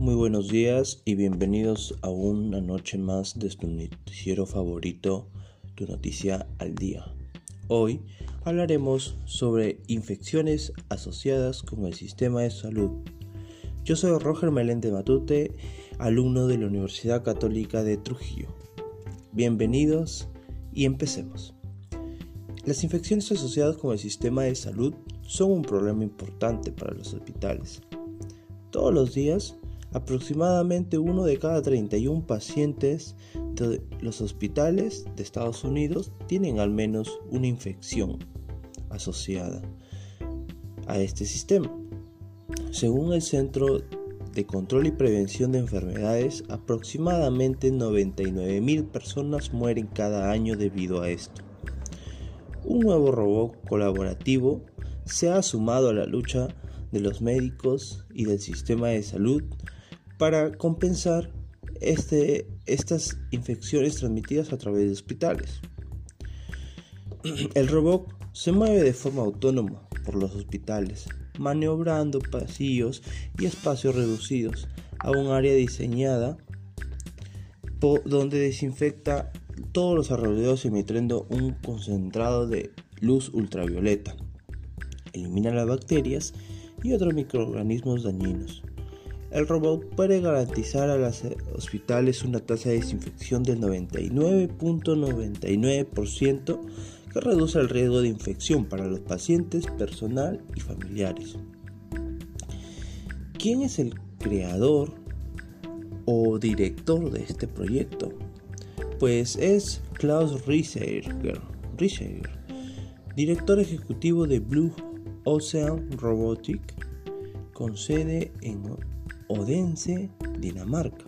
muy buenos días y bienvenidos a una noche más de tu noticiero favorito, tu noticia al día. Hoy hablaremos sobre infecciones asociadas con el sistema de salud. Yo soy Roger Melende Matute, alumno de la Universidad Católica de Trujillo. Bienvenidos y empecemos. Las infecciones asociadas con el sistema de salud son un problema importante para los hospitales. Todos los días, aproximadamente uno de cada 31 pacientes de los hospitales de Estados Unidos tienen al menos una infección asociada a este sistema. Según el Centro de Control y Prevención de Enfermedades, aproximadamente 99.000 personas mueren cada año debido a esto. Un nuevo robot colaborativo se ha sumado a la lucha de los médicos y del sistema de salud para compensar este, estas infecciones transmitidas a través de hospitales. El robot se mueve de forma autónoma por los hospitales, maniobrando pasillos y espacios reducidos a un área diseñada donde desinfecta todos los alrededores emitiendo un concentrado de luz ultravioleta. Elimina las bacterias y otros microorganismos dañinos. El robot puede garantizar a los hospitales una tasa de desinfección del 99.99% que reduce el riesgo de infección para los pacientes, personal y familiares. ¿Quién es el creador o director de este proyecto? Pues es Klaus Rieseger, director ejecutivo de Blue Ocean Robotic, con sede en Odense, Dinamarca.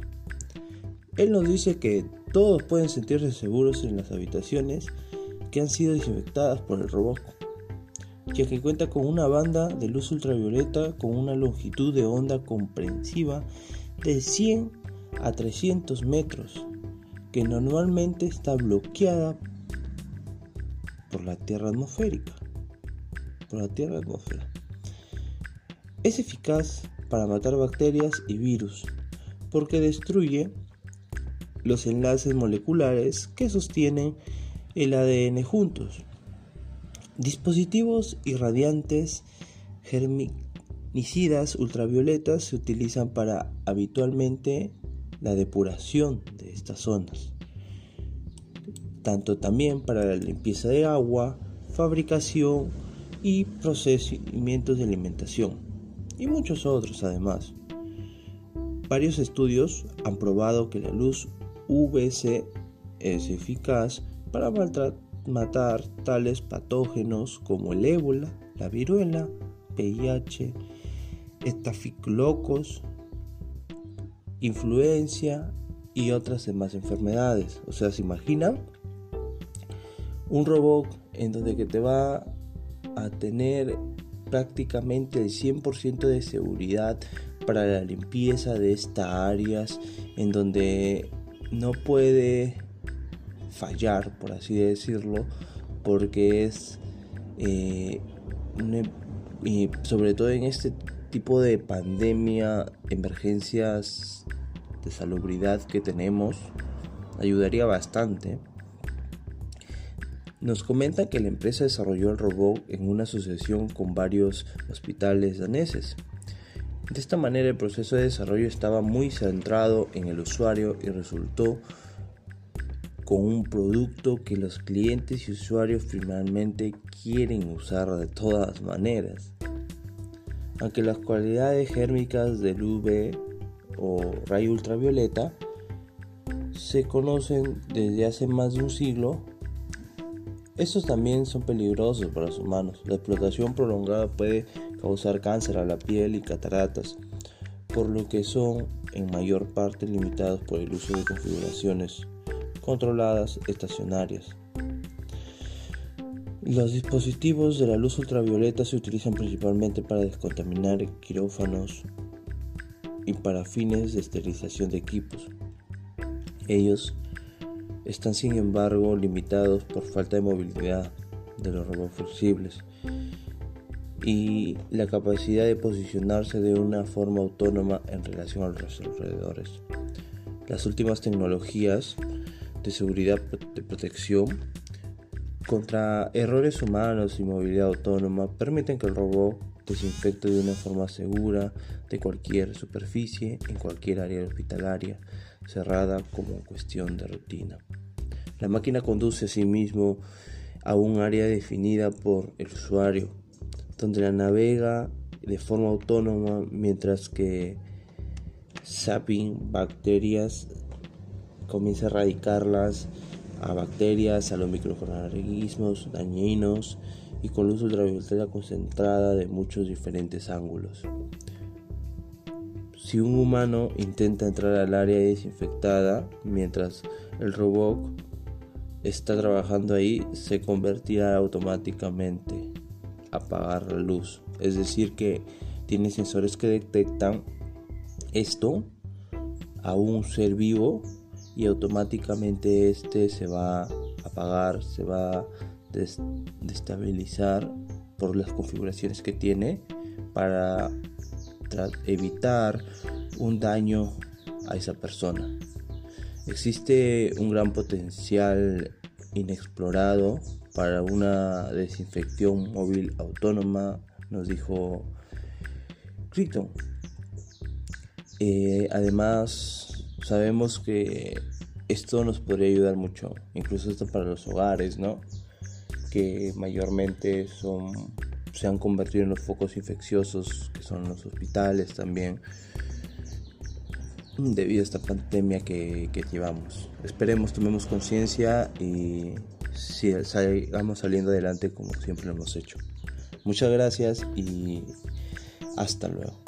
Él nos dice que todos pueden sentirse seguros en las habitaciones que han sido desinfectadas por el robot, ya que cuenta con una banda de luz ultravioleta con una longitud de onda comprensiva de 100 a 300 metros, que normalmente está bloqueada por la Tierra atmosférica. Por la Tierra atmósfera. Es eficaz para matar bacterias y virus, porque destruye los enlaces moleculares que sostienen el ADN juntos. Dispositivos irradiantes germinicidas ultravioletas se utilizan para habitualmente la depuración de estas zonas, tanto también para la limpieza de agua, fabricación y procedimientos de alimentación, y muchos otros además. Varios estudios han probado que la luz UVC es eficaz para matar tales patógenos como el ébola, la viruela, VIH, estafilocos, influencia y otras demás enfermedades. O sea, ¿se imaginan? Un robot en donde que te va a tener prácticamente el 100% de seguridad para la limpieza de estas áreas en donde no puede fallar, por así decirlo, porque es, eh, y sobre todo en este tipo de pandemia, emergencias de salubridad que tenemos, ayudaría bastante. Nos comenta que la empresa desarrolló el robot en una asociación con varios hospitales daneses. De esta manera el proceso de desarrollo estaba muy centrado en el usuario y resultó con un producto que los clientes y usuarios finalmente quieren usar de todas maneras. Aunque las cualidades gérmicas del UV o rayo ultravioleta se conocen desde hace más de un siglo, estos también son peligrosos para los humanos. La explotación prolongada puede causar cáncer a la piel y cataratas, por lo que son en mayor parte limitados por el uso de configuraciones controladas estacionarias. Los dispositivos de la luz ultravioleta se utilizan principalmente para descontaminar quirófanos y para fines de esterilización de equipos. Ellos están sin embargo limitados por falta de movilidad de los robots flexibles y la capacidad de posicionarse de una forma autónoma en relación a los alrededores. Las últimas tecnologías de seguridad de protección contra errores humanos y movilidad autónoma permiten que el robot desinfecte de una forma segura de cualquier superficie en cualquier área hospitalaria cerrada como cuestión de rutina. La máquina conduce asimismo a un área definida por el usuario, donde la navega de forma autónoma mientras que zapping bacterias comienza a erradicarlas a bacterias, a los microorganismos dañinos y con luz ultravioleta concentrada de muchos diferentes ángulos. Si un humano intenta entrar al área desinfectada mientras el robot está trabajando ahí, se convertirá automáticamente a apagar la luz. Es decir, que tiene sensores que detectan esto a un ser vivo y automáticamente este se va a apagar, se va a destabilizar por las configuraciones que tiene para evitar un daño a esa persona. Existe un gran potencial inexplorado para una desinfección móvil autónoma, nos dijo Crichton. Eh, además, sabemos que esto nos podría ayudar mucho, incluso esto para los hogares, ¿no? Que mayormente son, se han convertido en los focos infecciosos, que son los hospitales también, debido a esta pandemia que, que llevamos. Esperemos, tomemos conciencia y sigamos saliendo adelante como siempre lo hemos hecho. Muchas gracias y hasta luego.